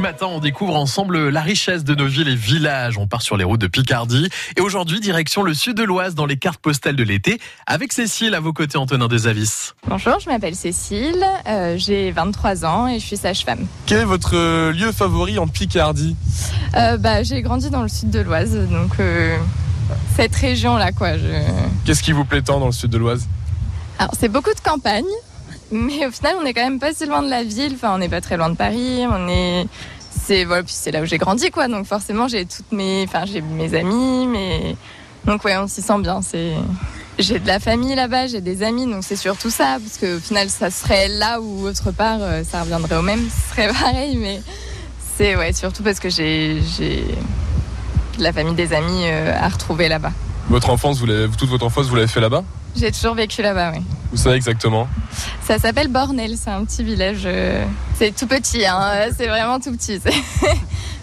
matin, on découvre ensemble la richesse de nos villes et villages. On part sur les routes de Picardie. Et aujourd'hui, direction le sud de l'Oise dans les cartes postales de l'été avec Cécile à vos côtés, Antonin Desavis. Bonjour, je m'appelle Cécile, euh, j'ai 23 ans et je suis sage-femme. Quel est votre euh, lieu favori en Picardie? Euh, bah, j'ai grandi dans le sud de l'Oise, donc euh, cette région-là, quoi. Je... Qu'est-ce qui vous plaît tant dans le sud de l'Oise? Alors, c'est beaucoup de campagne, mais au final, on est quand même pas si loin de la ville. Enfin, on n'est pas très loin de Paris. On est, c'est voilà, puis c'est là où j'ai grandi, quoi. Donc forcément, j'ai toutes mes, enfin, j'ai mes amis, mais donc ouais, on s'y sent bien. J'ai de la famille là-bas, j'ai des amis, donc c'est surtout ça, parce que au final, ça serait là ou autre part, euh, ça reviendrait au même, ce serait pareil, mais c'est ouais, surtout parce que j'ai, j'ai de la famille, des amis euh, à retrouver là-bas. Votre enfance, toute votre enfance, vous l'avez fait là-bas? J'ai toujours vécu là-bas, oui. Vous savez exactement? Ça s'appelle Bornel, c'est un petit village. euh, C'est tout petit, hein, c'est vraiment tout petit.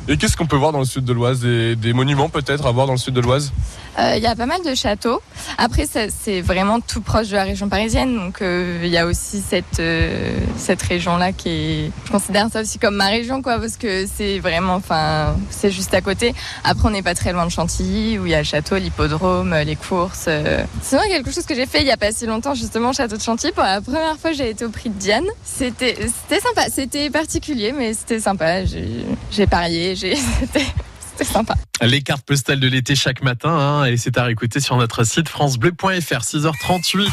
Et qu'est-ce qu'on peut voir dans le sud de l'Oise? Des, monuments peut-être à voir dans le sud de l'Oise? Euh, Il y a pas mal de châteaux. Après, c'est vraiment tout proche de la région parisienne, donc euh, il y a aussi cette euh, cette région-là qui est. Je considère ça aussi comme ma région, quoi, parce que c'est vraiment, enfin, c'est juste à côté. Après, on n'est pas très loin de Chantilly, où il y a le château, l'hippodrome, les courses. C'est vrai quelque chose que j'ai fait il y a pas si longtemps, justement, au château de Chantilly. Pour la première fois, j'ai été au prix de Diane. C'était sympa, c'était particulier, mais c'était sympa. J'ai parié, c'était sympa. Les cartes postales de l'été chaque matin, hein, et c'est à réécouter sur notre site francebleu.fr, 6h38.